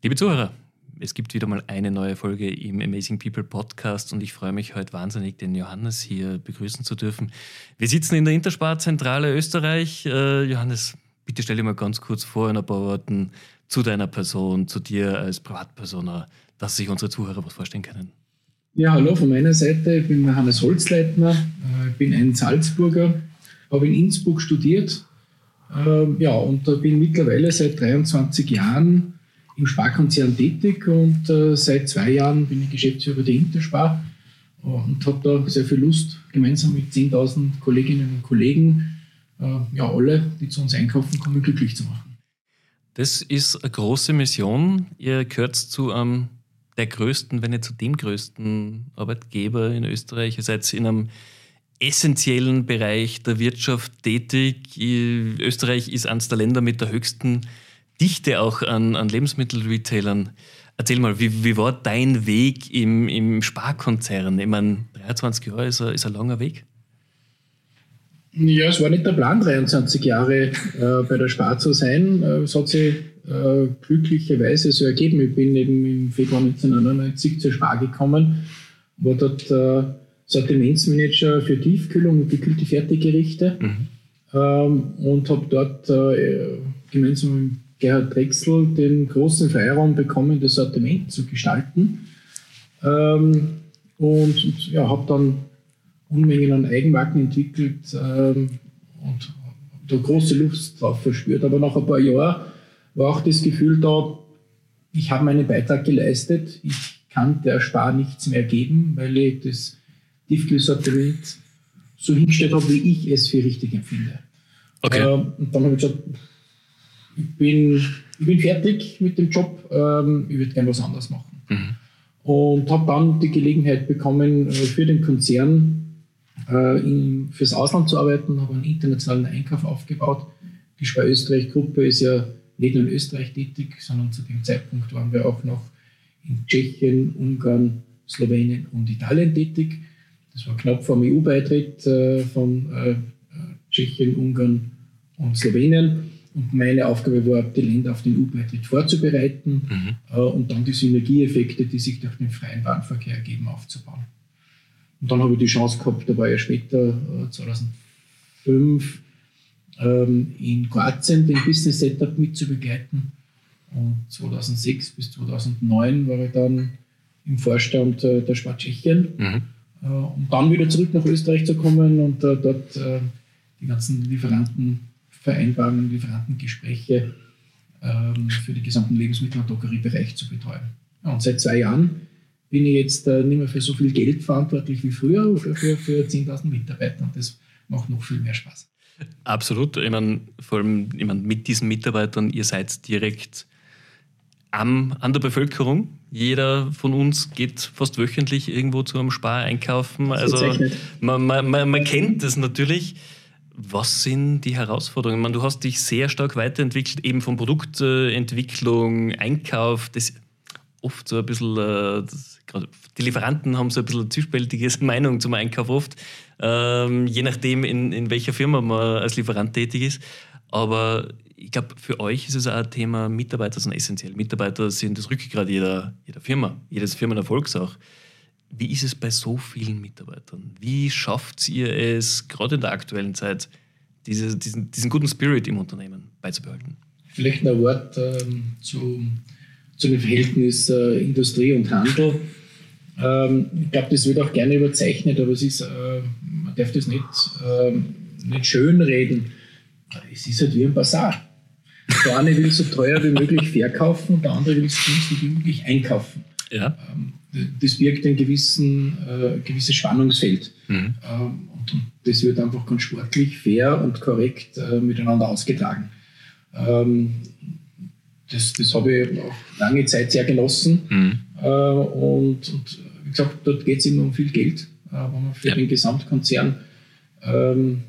Liebe Zuhörer, es gibt wieder mal eine neue Folge im Amazing People Podcast und ich freue mich heute wahnsinnig, den Johannes hier begrüßen zu dürfen. Wir sitzen in der Intersparzentrale Österreich. Äh, Johannes, bitte stell dir mal ganz kurz vor in ein paar Worten zu deiner Person, zu dir als Privatperson, dass sich unsere Zuhörer was vorstellen können. Ja, hallo von meiner Seite. Ich bin Hannes Holzleitner. Äh, ich bin ein Salzburger, habe in Innsbruck studiert. Ähm, ja, und bin mittlerweile seit 23 Jahren im Sparkonzern tätig und äh, seit zwei Jahren bin ich Geschäftsführer der Interspar und habe da sehr viel Lust, gemeinsam mit 10.000 Kolleginnen und Kollegen, äh, ja, alle, die zu uns einkaufen kommen, glücklich zu machen. Das ist eine große Mission. Ihr gehört zu einem der größten, wenn nicht zu dem größten Arbeitgeber in Österreich. Ihr seid in einem essentiellen Bereich der Wirtschaft tätig. Österreich ist eines der Länder mit der höchsten Dichte auch an, an Lebensmittelretailern. Erzähl mal, wie, wie war dein Weg im, im Sparkonzern? Ich meine, 23 Jahre ist ein, ist ein langer Weg. Ja, es war nicht der Plan, 23 Jahre äh, bei der Spar zu sein. Äh, es hat sich äh, glücklicherweise so ergeben. Ich bin eben im Februar 1999 zur Spar gekommen, war dort äh, Sortimentsmanager für Tiefkühlung und gekühlte Fertiggerichte mhm. ähm, und habe dort äh, gemeinsam mit Gerhard Drechsel den großen Freiraum bekommen, das Sortiment zu gestalten. Ähm, und ja, habe dann Unmengen an Eigenmarken entwickelt ähm, und da große Lust drauf verspürt. Aber nach ein paar Jahren war auch das Gefühl da, ich habe meinen Beitrag geleistet, ich kann der Spar nichts mehr geben, weil ich das Tiefkühlsortiment so hingestellt habe, wie ich es für richtig empfinde. Okay. Ähm, und dann habe ich gesagt, ich bin, ich bin fertig mit dem Job, ähm, ich würde gerne was anderes machen. Mhm. Und habe dann die Gelegenheit bekommen, äh, für den Konzern äh, in, fürs Ausland zu arbeiten, habe einen internationalen Einkauf aufgebaut. Die Spar Österreich Gruppe ist ja nicht nur in Österreich tätig, sondern zu dem Zeitpunkt waren wir auch noch in Tschechien, Ungarn, Slowenien und Italien tätig. Das war knapp vor dem EU-Beitritt äh, von äh, Tschechien, Ungarn und Slowenien. Und meine Aufgabe war, die Länder auf den EU-Beitritt vorzubereiten mhm. äh, und dann die Synergieeffekte, die sich durch den freien Warenverkehr ergeben, aufzubauen. Und dann habe ich die Chance gehabt, da war ja später, äh, 2005, ähm, in Kroatien den Business Setup mitzubegleiten. Und 2006 bis 2009 war ich dann im Vorstand äh, der Spar Tschechien. Mhm. Äh, um dann wieder zurück nach Österreich zu kommen und äh, dort äh, die ganzen Lieferanten Vereinbarungen, Lieferantengespräche ähm, für den gesamten Lebensmittel- und Drogeriebereich zu betreuen. Und seit zwei Jahren bin ich jetzt äh, nicht mehr für so viel Geld verantwortlich wie früher oder für, für 10.000 Mitarbeiter und das macht noch viel mehr Spaß. Absolut. Ich meine, vor allem ich meine, mit diesen Mitarbeitern, ihr seid direkt am, an der Bevölkerung. Jeder von uns geht fast wöchentlich irgendwo zu einem Spar einkaufen. Also man, man, man, man kennt das natürlich. Was sind die Herausforderungen? meine, du hast dich sehr stark weiterentwickelt, eben von Produktentwicklung, Einkauf, das oft so ein bisschen, äh, das, die Lieferanten haben so ein bisschen zwiespältige Meinung zum Einkauf oft, ähm, je nachdem, in, in welcher Firma man als Lieferant tätig ist. Aber ich glaube, für euch ist es auch ein Thema, Mitarbeiter sind essentiell. Mitarbeiter sind das Rückgrat jeder, jeder Firma, jedes Firmenerfolgs auch. Wie ist es bei so vielen Mitarbeitern? Wie schafft ihr es, gerade in der aktuellen Zeit, diese, diesen, diesen guten Spirit im Unternehmen beizubehalten? Vielleicht ein Wort ähm, zu, zu dem Verhältnis äh, Industrie und Handel. Ähm, ich glaube, das wird auch gerne überzeichnet, aber es ist, äh, man darf das nicht, äh, nicht schönreden. Es ist halt wie ein Bazar. Der eine will so teuer wie möglich verkaufen und der andere will so günstig wie möglich einkaufen. Ja. Ähm, das birgt ein gewissen, äh, gewisses Spannungsfeld. Mhm. Ähm, und, und, das wird einfach ganz sportlich, fair und korrekt äh, miteinander ausgetragen. Ähm, das, das habe ich auch lange Zeit sehr genossen. Mhm. Äh, und, und, wie gesagt, dort geht es immer um viel Geld, äh, wo man für ja. den Gesamtkonzern ähm,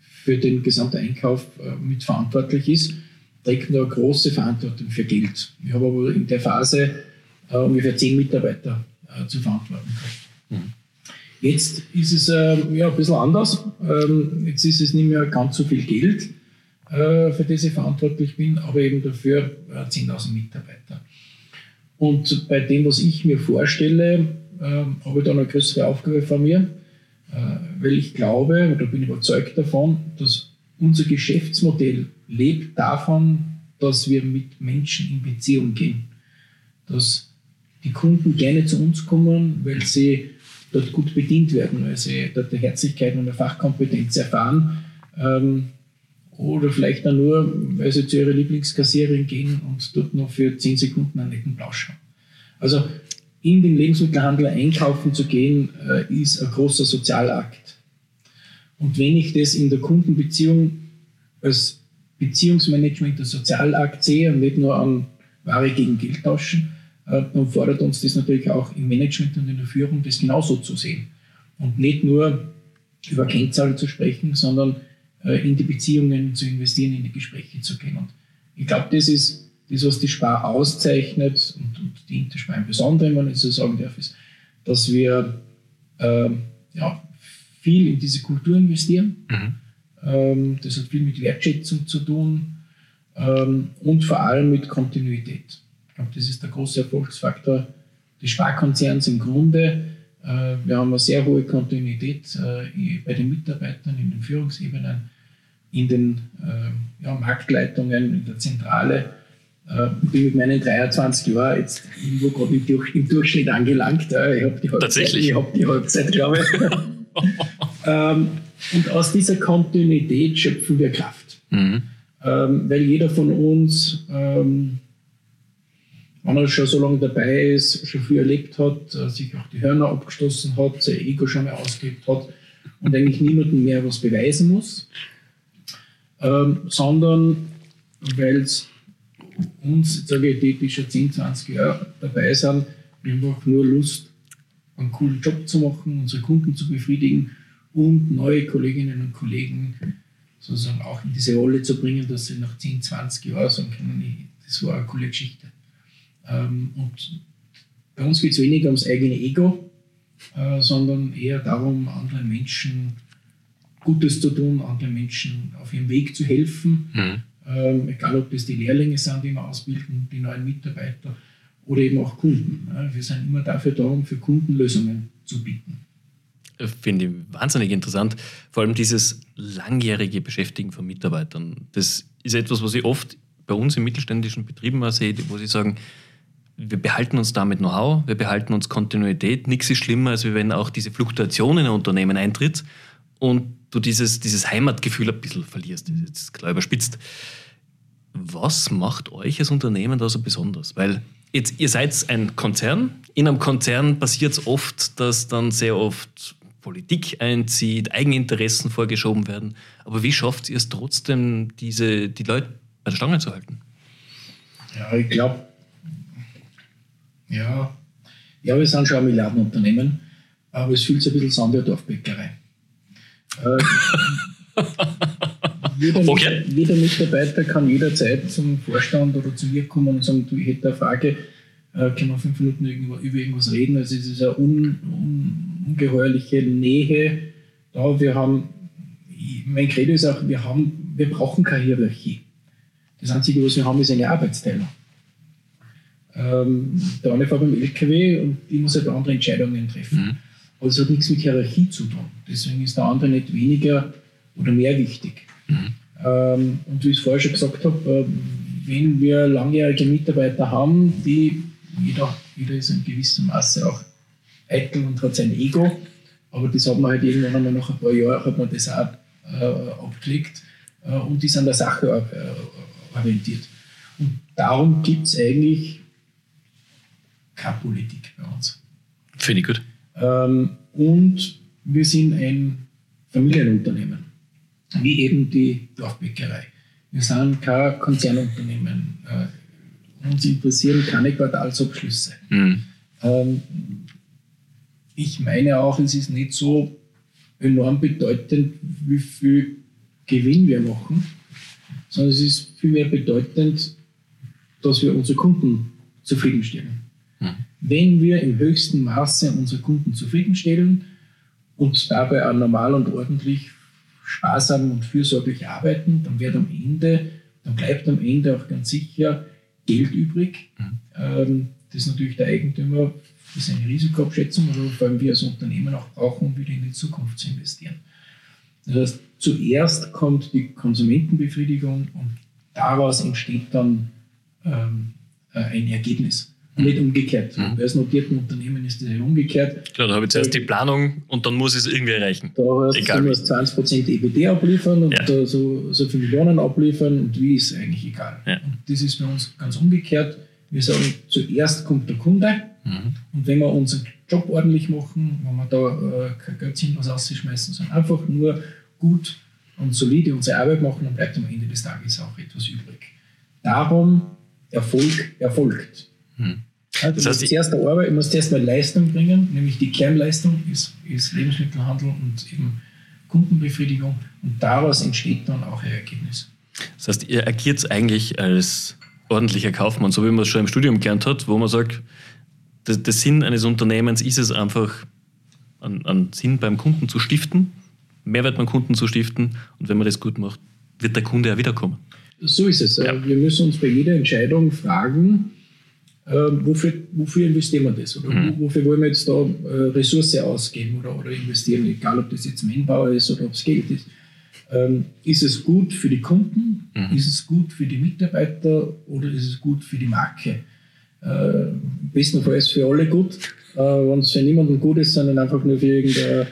für den gesamten Einkauf äh, mitverantwortlich ist, trägt man eine große Verantwortung für Geld. Ich habe aber in der Phase äh, ungefähr zehn Mitarbeiter äh, zu verantworten gehabt. Mhm. Jetzt ist es äh, ja, ein bisschen anders. Ähm, jetzt ist es nicht mehr ganz so viel Geld, äh, für das ich verantwortlich bin, aber eben dafür 10.000 äh, Mitarbeiter. Und bei dem, was ich mir vorstelle, äh, habe ich da eine größere Aufgabe vor mir, äh, weil ich glaube, oder bin überzeugt davon, dass unser Geschäftsmodell lebt davon, dass wir mit Menschen in Beziehung gehen. Dass die Kunden gerne zu uns kommen, weil sie dort gut bedient werden, weil sie dort die Herzlichkeit und die Fachkompetenz erfahren. Ähm, oder vielleicht dann nur, weil sie zu ihrer Lieblingskassiererin gehen und dort noch für 10 Sekunden einen netten Plausch haben. Also in den Lebensmittelhandel einkaufen zu gehen, äh, ist ein großer Sozialakt. Und wenn ich das in der Kundenbeziehung als Beziehungsmanagement, als Sozialakt sehe und nicht nur an Ware gegen Geld tauschen, dann fordert uns das natürlich auch im Management und in der Führung, das genauso zu sehen. Und nicht nur über Kennzahlen zu sprechen, sondern äh, in die Beziehungen zu investieren, in die Gespräche zu gehen. Und ich glaube, das ist das, was die Spar auszeichnet und, und die Interspar im Besonderen, wenn ich so sagen darf, ist, dass wir äh, ja, viel in diese Kultur investieren. Mhm. Ähm, das hat viel mit Wertschätzung zu tun ähm, und vor allem mit Kontinuität. Ich glaube, das ist der große Erfolgsfaktor des Sparkonzerns im Grunde. Äh, wir haben eine sehr hohe Kontinuität äh, bei den Mitarbeitern, in den Führungsebenen, in den äh, ja, Marktleitungen, in der Zentrale. Ich bin mit meinen 23 Jahren jetzt irgendwo gerade im, Durchschnitt angelangt. Ich habe die, Halbzeit, ich hab die Halbzeit, glaube ich. Ähm, und aus dieser Kontinuität schöpfen wir Kraft. Mhm. Weil jeder von uns wenn er schon so lange dabei ist, schon viel erlebt hat, äh, sich auch die Hörner abgestoßen hat, sein Ego schon mal ausgelebt hat und eigentlich niemandem mehr was beweisen muss, ähm, sondern weil es uns, jetzt sage ich, die, die schon 10, 20 Jahre dabei sind, einfach nur Lust, einen coolen Job zu machen, unsere Kunden zu befriedigen und neue Kolleginnen und Kollegen sozusagen auch in diese Rolle zu bringen, dass sie nach 10, 20 Jahren sagen können, das war eine coole Geschichte. Ähm, und bei uns geht es weniger ums eigene Ego, äh, sondern eher darum, anderen Menschen Gutes zu tun, anderen Menschen auf ihrem Weg zu helfen. Mhm. Ähm, egal, ob das die Lehrlinge sind, die wir ausbilden, die neuen Mitarbeiter oder eben auch Kunden. Wir sind immer dafür da, um für Kunden Lösungen zu bieten. Finde ich wahnsinnig interessant. Vor allem dieses langjährige Beschäftigen von Mitarbeitern. Das ist etwas, was ich oft bei uns in mittelständischen Betrieben mal sehe, wo sie sagen, wir behalten uns damit Know-how, wir behalten uns Kontinuität. Nichts ist schlimmer, als wenn auch diese Fluktuation in ein Unternehmen eintritt und du dieses, dieses Heimatgefühl ein bisschen verlierst. Das ist jetzt klar überspitzt. Was macht euch als Unternehmen da so besonders? Weil jetzt, ihr seid ein Konzern. In einem Konzern passiert es oft, dass dann sehr oft Politik einzieht, Eigeninteressen vorgeschoben werden. Aber wie schafft ihr es trotzdem, diese, die Leute bei der Stange zu halten? Ja, ich glaube, ja, ja, wir sind schon ein Milliardenunternehmen, aber es fühlt sich ein bisschen an wie eine Dorfbäckerei. Äh, jeder, okay. jeder, Mitarbeiter kann jederzeit zum Vorstand oder zu mir kommen und sagen, du, ich hätte eine Frage, äh, können wir fünf Minuten über, über irgendwas reden. Also es ist eine un, un, ungeheuerliche Nähe da. Wir haben, mein Credo ist auch, wir, haben, wir brauchen keine Hierarchie. Das Einzige, was wir haben, ist eine Arbeitsteilung. Ähm, der eine fährt beim LKW und die muss halt andere Entscheidungen treffen. Mhm. Aber es hat nichts mit Hierarchie zu tun. Deswegen ist der andere nicht weniger oder mehr wichtig. Mhm. Ähm, und wie ich es vorher schon gesagt habe, äh, wenn wir langjährige Mitarbeiter haben, die jeder, jeder ist in gewissem Maße auch eitel und hat sein Ego, aber das hat man halt irgendwann einmal nach ein paar Jahren hat man das auch äh, abgelegt äh, und ist an der Sache äh, orientiert. Und darum gibt es eigentlich keine Politik bei uns. Finde ich gut. Ähm, und wir sind ein Familienunternehmen, wie eben die Dorfbäckerei. Wir sind kein Konzernunternehmen. Äh, uns interessieren keine Quartalsabschlüsse. Mhm. Ähm, ich meine auch, es ist nicht so enorm bedeutend, wie viel Gewinn wir machen, sondern es ist vielmehr bedeutend, dass wir unsere Kunden zufriedenstellen. Mhm. Wenn wir im höchsten Maße unsere Kunden zufriedenstellen und dabei auch normal und ordentlich, sparsam und fürsorglich arbeiten, dann wird am Ende, dann bleibt am Ende auch ganz sicher Geld übrig. Mhm. Ähm, das ist natürlich der Eigentümer für seine Risikoabschätzung, aber vor allem wir als Unternehmen auch brauchen, um wieder in die Zukunft zu investieren. Das heißt, zuerst kommt die Konsumentenbefriedigung und daraus entsteht dann ähm, äh, ein Ergebnis. Nicht umgekehrt. Mhm. Bei notierten Unternehmen ist das ja umgekehrt. Klar, da habe ich zuerst die Planung und dann muss ich es irgendwie erreichen. Da heißt, egal du musst 20% EBD abliefern und ja. so, so viele Millionen abliefern und wie ist eigentlich egal. Ja. Und das ist bei uns ganz umgekehrt. Wir sagen, zuerst kommt der Kunde mhm. und wenn wir unseren Job ordentlich machen, wenn wir da äh, kein Geld was rausschmeißen, sondern einfach nur gut und solide unsere Arbeit machen, dann bleibt am Ende des Tages auch etwas übrig. Darum Erfolg erfolgt. Also das heißt, ich, zuerst Arbeit, ich muss zuerst mal Leistung bringen, nämlich die Kernleistung ist, ist Lebensmittelhandel und eben Kundenbefriedigung und daraus entsteht dann auch ein Ergebnis. Das heißt, ihr agiert eigentlich als ordentlicher Kaufmann, so wie man es schon im Studium gelernt hat, wo man sagt, der, der Sinn eines Unternehmens ist es einfach, einen, einen Sinn beim Kunden zu stiften, Mehrwert beim Kunden zu stiften und wenn man das gut macht, wird der Kunde ja wiederkommen. So ist es. Ja. Wir müssen uns bei jeder Entscheidung fragen, wofür, wofür investieren wir das? Oder mhm. wofür wollen wir jetzt da äh, Ressource ausgeben oder, oder investieren? Egal, ob das jetzt Manpower ist oder ob es Geld ist. Ähm, ist es gut für die Kunden? Mhm. Ist es gut für die Mitarbeiter oder ist es gut für die Marke? Äh, bestenfalls für alle gut. Äh, Wenn es für niemanden gut ist, sondern einfach nur für irgendeine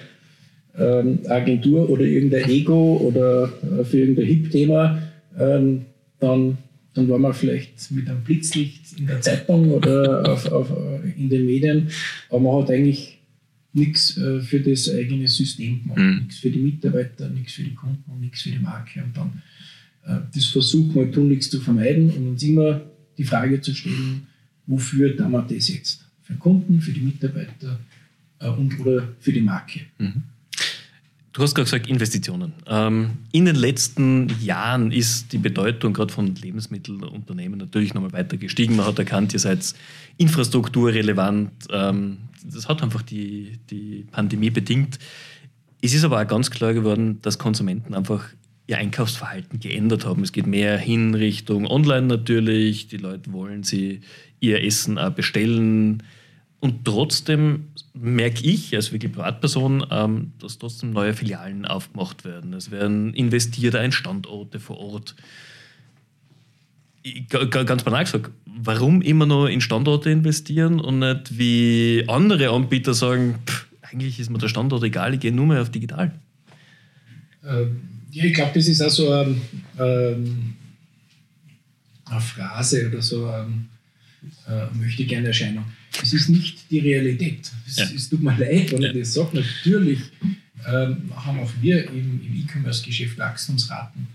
ähm, Agentur oder irgendein Ego oder äh, für irgendein Hip-Thema, ähm, dann, dann waren wir vielleicht mit einem Blitzlicht in der Zeitung oder auf, auf, in den Medien, aber man hat eigentlich nichts äh, für das eigene System gemacht, mhm. nichts für die Mitarbeiter, nichts für die Kunden und nichts für die Marke. Und dann äh, das versuchen wir tunlichst zu vermeiden und uns immer die Frage zu stellen, wofür tun wir das jetzt? Für den Kunden, für die Mitarbeiter äh, und oder für die Marke. Mhm. Du hast gerade gesagt, Investitionen. Ähm, in den letzten Jahren ist die Bedeutung gerade von Lebensmittelunternehmen natürlich nochmal weiter gestiegen. Man hat erkannt, ihr seid infrastrukturrelevant. Ähm, das hat einfach die, die Pandemie bedingt. Es ist aber auch ganz klar geworden, dass Konsumenten einfach ihr Einkaufsverhalten geändert haben. Es geht mehr hin Richtung Online natürlich. Die Leute wollen sie ihr Essen auch bestellen und trotzdem merke ich als wirklich Privatperson, ähm, dass trotzdem neue Filialen aufgemacht werden. Es werden investiert in Standorte vor Ort. Ich, ganz banal gesagt, warum immer nur in Standorte investieren und nicht wie andere Anbieter sagen, pff, eigentlich ist mir der Standort egal, ich gehe nur mehr auf digital? Ähm, ja, ich glaube, das ist auch so ein, ähm, eine Phrase oder so ein, äh, möchte gerne Erscheinung es ist nicht die Realität. Es, ja. es tut mir leid, wenn ja. ich das sage. Natürlich ähm, haben auch wir im, im E-Commerce-Geschäft Wachstumsraten.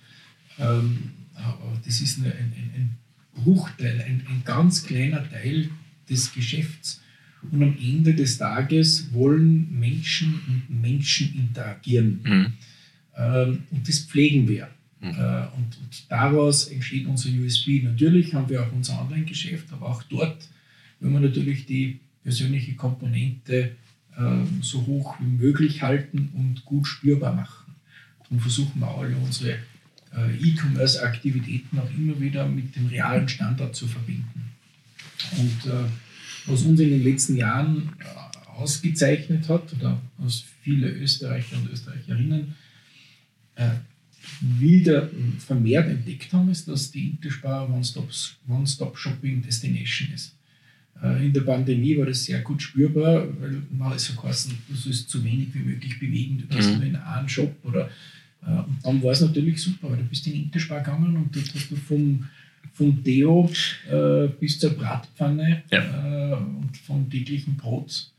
Ähm, aber das ist ein, ein, ein Bruchteil, ein, ein, ganz kleiner Teil des Geschäfts. Und am Ende des Tages wollen Menschen und Menschen interagieren. Mhm. Ähm, und das pflegen wir. Mhm. Äh, und, und, daraus entsteht unser USB. Natürlich haben wir auch unser Online-Geschäft, aber auch dort wenn wir natürlich die persönliche Komponente äh, so hoch wie möglich halten und gut spürbar machen. Und versuchen wir alle unsere äh, E-Commerce-Aktivitäten auch immer wieder mit dem realen Standard zu verbinden. Und äh, was uns in den letzten Jahren äh, ausgezeichnet hat, oder was viele Österreicher und Österreicherinnen äh, wieder vermehrt entdeckt haben, ist, dass die Interspar One-Stop-Shopping Destination ist. Äh, in der Pandemie war das sehr gut spürbar, weil man so geheißen, du sollst so wenig wie möglich bewegen, du gehst mhm. nur in einen Shop oder äh, und dann war es natürlich super, weil du bist in den Interspar gegangen und dort hast du vom, vom Deo äh, bis zur Bratpfanne ja. äh, und vom täglichen Brot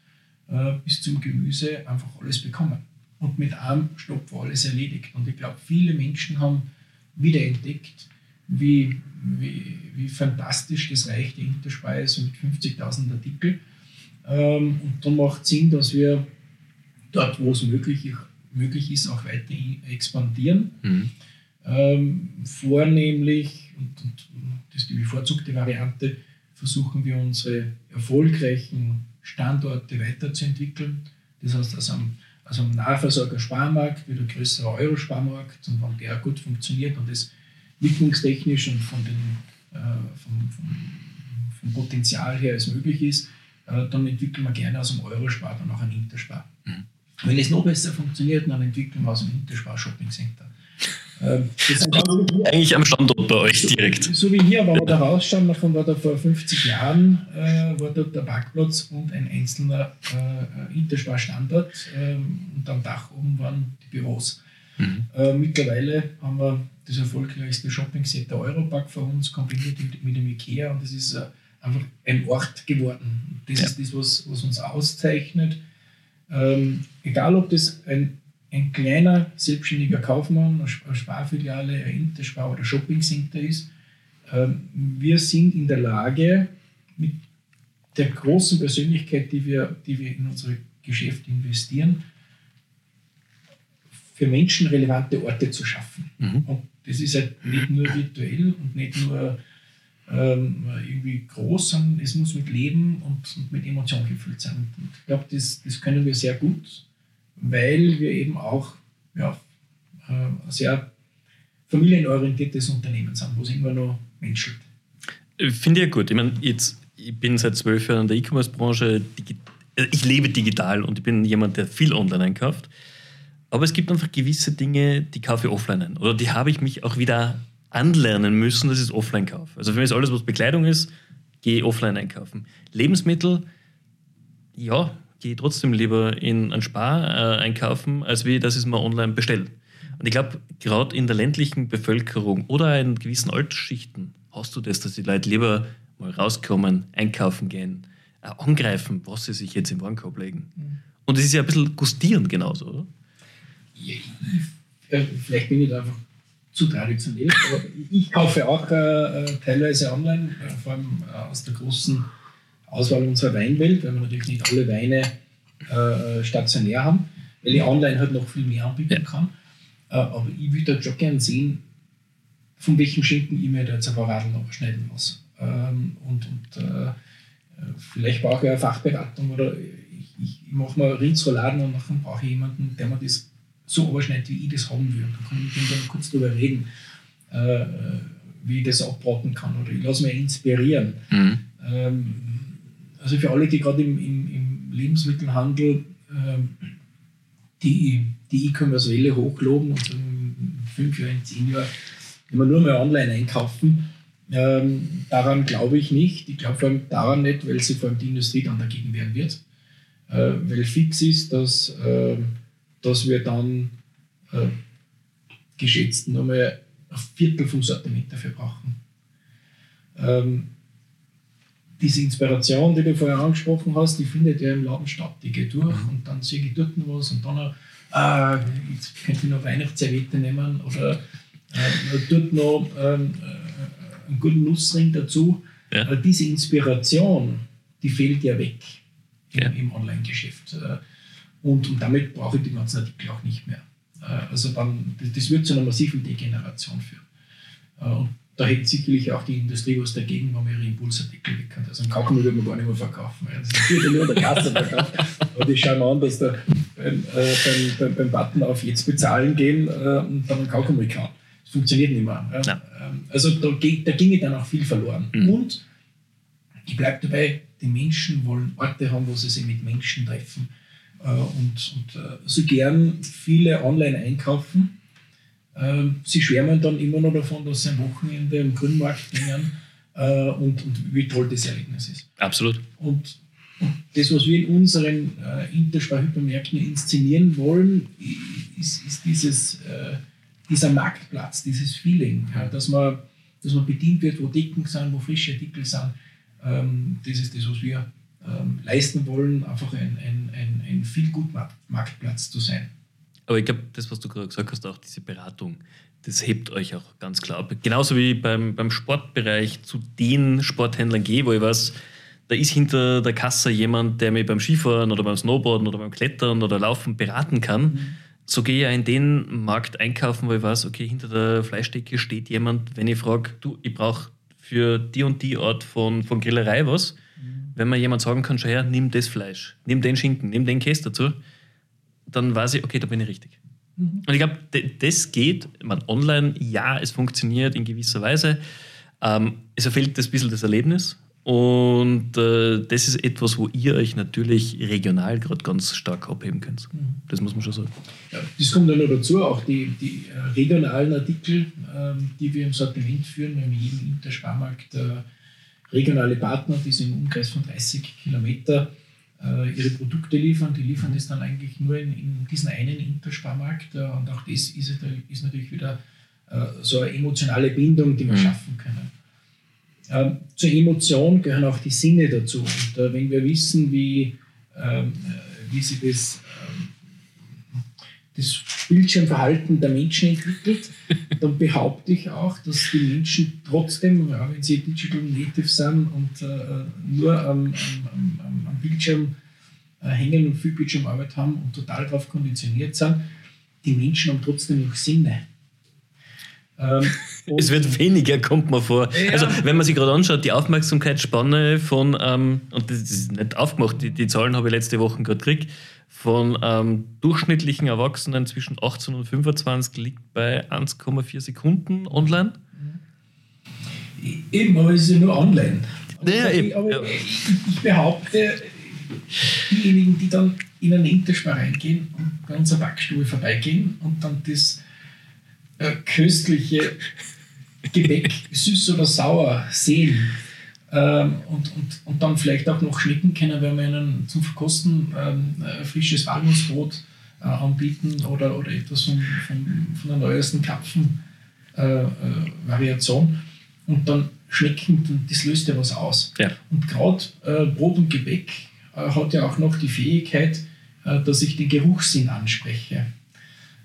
äh, bis zum Gemüse einfach alles bekommen. Und mit einem Stopp war alles erledigt. Und ich glaube, viele Menschen haben wiederentdeckt, wie, wie, wie fantastisch das Reich der Interspeise mit 50.000 Artikeln. Ähm, und dann macht es Sinn, dass wir dort, wo es möglich, möglich ist, auch weiter expandieren. Mhm. Ähm, vornehmlich, und, und, das ist die bevorzugte Variante, versuchen wir unsere erfolgreichen Standorte weiterzuentwickeln. Das heißt, also am, also am Nahversorger Sparmarkt wird ein größerer Euro-Sparmarkt und wenn der gut funktioniert und das wicklungstechnisch und von den, äh, vom, vom, vom Potenzial her es möglich ist, äh, dann entwickeln wir gerne aus dem Eurospar dann auch einen Interspar. Mhm. Wenn es noch besser funktioniert, dann entwickeln wir aus dem Interspar Shopping Center. Ähm, Eigentlich am Standort bei euch direkt. So, wie hier, wenn wir da rausschauen, davon war da vor 50 Jahren, äh, war dort der Parkplatz und ein einzelner äh, Interspar-Standort äh, und am Dach oben waren die Büros. Mhm. Äh, mittlerweile haben wir das erfolgreichste Shopping-Center Europark vor uns, kombiniert mit, mit dem IKEA und das ist äh, einfach ein Ort geworden. Das ja. ist das, was, was uns auszeichnet. Ähm, egal, ob das ein, ein kleiner selbstständiger Kaufmann, eine Sparfiliale, ein Interspar oder Shoppingcenter ist, ähm, wir sind in der Lage, mit der großen Persönlichkeit, die wir, die wir in unsere Geschäfte investieren, für Menschen relevante Orte zu schaffen. Mhm. Und das ist halt nicht nur virtuell und nicht nur ähm, irgendwie groß, sondern es muss mit Leben und, und mit Emotion gefüllt sein. Und ich glaube, das, das können wir sehr gut, weil wir eben auch ja, äh, ein sehr familienorientiertes Unternehmen sind, wo es immer noch menschelt. Finde ich gut. Ich meine, jetzt, ich bin seit zwölf Jahren in der E-Commerce-Branche. Ich lebe digital und ich bin jemand, der viel online einkauft. Aber es gibt einfach gewisse Dinge, die kaufe ich offline ein. Oder die habe ich mich auch wieder anlernen müssen, das ist Offline-Kauf. Also für mich ist alles, was Bekleidung ist, gehe offline einkaufen. Lebensmittel, ja, gehe trotzdem lieber in ein Spar äh, einkaufen, als wie das ist mal online bestellen. Und ich glaube, gerade in der ländlichen Bevölkerung oder in gewissen Altersschichten hast du das, dass die Leute lieber mal rauskommen, einkaufen gehen, äh, angreifen, was sie sich jetzt im Warenkorb legen. Mhm. Und es ist ja ein bisschen gustierend genauso, oder? Ich, vielleicht bin ich da einfach zu traditionell. Aber ich kaufe auch äh, äh, teilweise online, äh, vor allem äh, aus der großen Auswahl unserer Weinwelt, weil wir natürlich nicht alle Weine äh, stationär haben, weil ich online halt noch viel mehr anbieten kann. Äh, aber ich würde da schon gerne sehen, von welchem Schinken ich mir da jetzt ein paar Radl noch schneiden muss. Ähm, und und vielleicht brauche ich eine Fachberatung oder ich, ich, mache mal Rindsrouladen und dann brauche ich jemanden, der mir das so überschneidet, wie ich das haben will. Dann kann ich mit dem dann kurz darüber reden, äh, wie ich das abbraten kann oder ich lasse mich inspirieren. Mhm. Ähm, also für alle, die gerade im, im, im, Lebensmittelhandel ähm, die die E-Commerce-Welle hochloben und in fünf Jahren, in zehn Jahren immer nur mehr online einkaufen, ähm, daran glaube ich nicht. Ich glaube vor allem daran nicht, weil sich vor allem die Industrie dann dagegen wehren wird. Äh, weil fix ist, dass äh, dass wir dann äh, geschätzt nochmal ein Viertel vom Sortiment dafür brauchen. Ähm, diese Inspiration, die du vorher angesprochen hast, die findet ja im Laden statt. Die geht durch mhm. und dann sehe ich dort noch was und dann, ah, jetzt könnte ich noch Weihnachtsserviette nehmen oder äh, dort noch ähm, äh, einen guten Nussring dazu. Ja. Äh, diese Inspiration, die fehlt ja weg im, ja. im Online-Geschäft. Und, und damit brauche ich die ganzen Artikel auch nicht mehr. Äh, also dann, das wird zu einer massiven Degeneration führen. Äh, und da hätte sicherlich auch die Industrie was dagegen, wenn man ihre Impulsartikel weg hat. Also ein Kaugummi würde man gar nicht mehr verkaufen. Das ist natürlich nur der Kasse verkauft. Aber die schauen an, dass da beim, äh, beim, beim, Button auf jetzt bezahlen gehen äh, und dann ein Kaugummi kaufen. Das funktioniert nicht mehr. Ja. Ähm, also da, da ginge dann auch viel verloren. Mhm. Und ich bleibe dabei, die Menschen wollen Orte haben, wo sie sich mit Menschen treffen und, und äh, so gern viele online einkaufen. Ähm, sie schwärmen dann immer noch davon, dass sie am Wochenende im Grünmarkt gehen äh, und, und wie toll das Erlebnis ist. Absolut. Und, und das, was wir in unseren äh, Interspar-Hypermärkten inszenieren wollen, ist, ist dieses, äh, dieser Marktplatz, dieses Feeling, ja, dass, man, dass man bedient wird, wo Decken sind, wo frische Artikel sind. Ähm, das ist das, was wir ähm, leisten wollen, einfach ein, ein, ein, ein viel gut Marktplatz zu sein. Aber ich glaube, das, was du gerade gesagt hast, auch diese Beratung, das hebt euch auch ganz klar ab. Genauso wie beim, beim Sportbereich zu den Sporthändlern gehe, wo ich weiß, da ist hinter der Kasse jemand, der mir beim Skifahren oder beim Snowboarden oder beim Klettern oder Laufen beraten kann. Mhm. So gehe ich in den Markt einkaufen, wo ich weiß, okay, hinter der Fleischdecke steht jemand, wenn ich frage, du, ich brauche für die und die Art von, von Grillerei was, wenn man jemand sagen kann, schau her, nimm das Fleisch, nimm den Schinken, nimm den Käse dazu, dann weiß ich, okay, da bin ich richtig. Mhm. Und ich glaube, das geht, man, online, ja, es funktioniert in gewisser Weise. Ähm, es erfällt das ein bisschen das Erlebnis. Und äh, das ist etwas, wo ihr euch natürlich regional gerade ganz stark abheben könnt. Mhm. Das muss man schon sagen. Ja, das kommt dann noch dazu, auch die, die äh, regionalen Artikel, ähm, die wir im Sortiment führen. Wir haben in jedem Intersparmarkt äh, regionale Partner, die so im Umkreis von 30 Kilometer äh, ihre Produkte liefern. Die liefern das dann eigentlich nur in, in diesen einen Intersparmarkt. Äh, und auch das ist, ist natürlich wieder äh, so eine emotionale Bindung, die wir mhm. schaffen können. Ähm, zur Emotion gehören auch die Sinne dazu. Und äh, wenn wir wissen, wie, ähm, äh, wie sich das, das Bildschirmverhalten der Menschen entwickelt, dann behaupte ich auch, dass die Menschen trotzdem, ja, wenn sie Digital Native sind und äh, nur am, am, am, am Bildschirm äh, hängen und viel Bildschirmarbeit haben und total darauf konditioniert sind, die Menschen haben trotzdem noch Sinne. Ähm, es wird weniger, kommt mir vor. Ja. Also, wenn man sich gerade anschaut, die Aufmerksamkeitsspanne von, ähm, und das ist nicht aufgemacht, die, die Zahlen habe ich letzte Woche gerade gekriegt, von ähm, durchschnittlichen Erwachsenen zwischen 18 und 25 liegt bei 1,4 Sekunden online. Eben, aber es ist ja nur online. Aber, ja, ich, aber ja. ich, ich, behaupte, diejenigen, die dann in einen Interspar reingehen und bei unserer Backstube vorbeigehen und dann das äh, köstliche Gebäck, süß oder sauer, sehen ähm, und, und, und dann vielleicht auch noch schmecken können, wenn wir ihnen zum Verkosten ähm, äh, frisches Walnussbrot äh, anbieten oder, oder etwas von, von, von der neuesten Krapfen-Variation. Äh, äh und dann schmecken, das löst ja was aus. Ja. Und gerade äh, Brot und Gebäck hat ja auch noch die Fähigkeit, dass ich den Geruchssinn anspreche.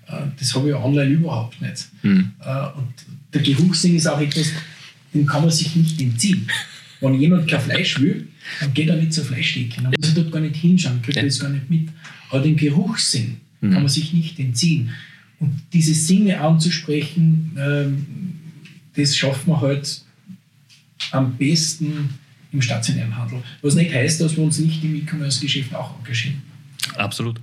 Äh, das habe ich online überhaupt nicht. Mhm. Und der Geruchssinn ist auch etwas, dem kann man sich nicht entziehen. Wenn jemand kein Fleisch will, dann geht er nicht zur Fleischtheke. Dann muss er dort gar nicht hinschauen, kriegt er das gar nicht mit. Aber den Geruchssinn mhm. kann man sich nicht entziehen. Und diese Sinne anzusprechen, ähm, das schafft man halt am besten im stationären Handel. Was nicht heißt, dass wir uns nicht im E-Commerce-Geschäft auch engagieren. Absolut.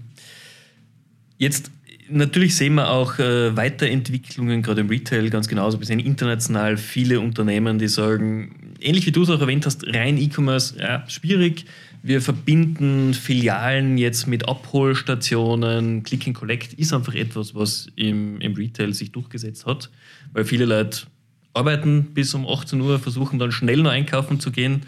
Jetzt Natürlich sehen wir auch äh, Weiterentwicklungen, gerade im Retail ganz genauso. Wir sehen international viele Unternehmen, die sagen, ähnlich wie du es auch erwähnt hast, rein E-Commerce, ja, schwierig. Wir verbinden Filialen jetzt mit Abholstationen. Click and Collect ist einfach etwas, was im, im Retail sich durchgesetzt hat, weil viele Leute arbeiten bis um 18 Uhr, versuchen dann schnell noch einkaufen zu gehen.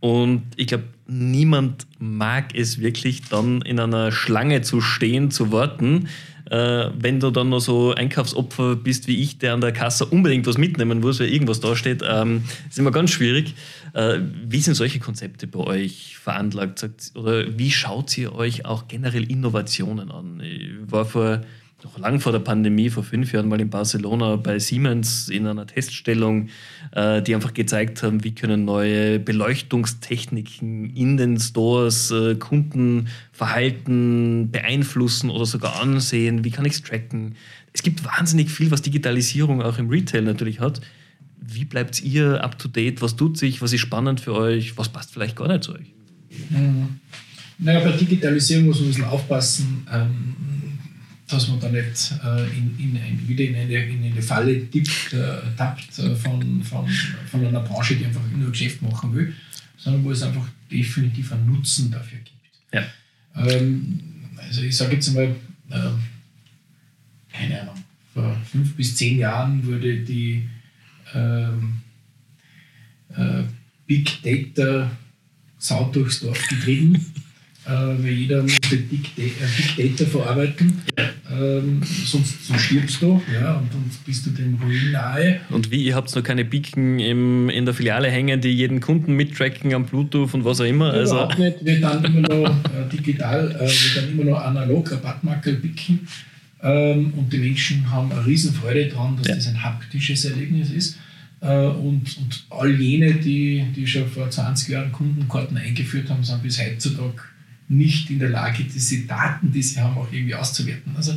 Und ich glaube, niemand mag es wirklich, dann in einer Schlange zu stehen, zu warten äh, wenn du dann noch so Einkaufsopfer bist wie ich, der an der Kasse unbedingt was mitnehmen muss, weil irgendwas da steht, ähm, ist immer ganz schwierig. Äh, wie sind solche Konzepte bei euch veranlagt? Oder wie schaut ihr euch auch generell Innovationen an? Ich war vor noch lang vor der Pandemie, vor fünf Jahren mal in Barcelona bei Siemens in einer Teststellung, äh, die einfach gezeigt haben, wie können neue Beleuchtungstechniken in den Stores äh, Kundenverhalten beeinflussen oder sogar ansehen, wie kann ich es tracken. Es gibt wahnsinnig viel, was Digitalisierung auch im Retail natürlich hat. Wie bleibt ihr up to date? Was tut sich? Was ist spannend für euch? Was passt vielleicht gar nicht zu euch? Mhm. Naja, bei Digitalisierung muss man ein bisschen aufpassen. Ähm, dass man da nicht äh, in, in ein, wieder in eine, in eine Falle tippt, äh, tappt äh, von, von, von einer Branche, die einfach nur Geschäft machen will, sondern wo es einfach definitiv einen Nutzen dafür gibt. Ja. Ähm, also ich sage jetzt mal, ähm, keine Ahnung, vor fünf bis zehn Jahren wurde die ähm, äh, Big Data Sau durchs Dorf getrieben. äh, weil jeder muss Big, Data, äh, Big Data verarbeiten, ähm, sonst, sonst stirbst du ja, und dann bist du dem Ruin nahe. Und wie, ihr habt noch keine Beacon im, in der Filiale hängen, die jeden Kunden mittracken am Bluetooth und was auch immer? Ja, also. Überhaupt nicht, wir dann immer noch äh, digital, äh, wir dann immer noch analog Rabattmarker Beacon ähm, und die Menschen haben eine Riesenfreude daran, dass ja. das ein haptisches Erlebnis ist. Äh, und, und all jene, die, die schon vor 20 Jahren Kundenkarten eingeführt haben, sind bis heutzutage nicht in der Lage, diese Daten, die sie haben, auch irgendwie auszuwerten. Also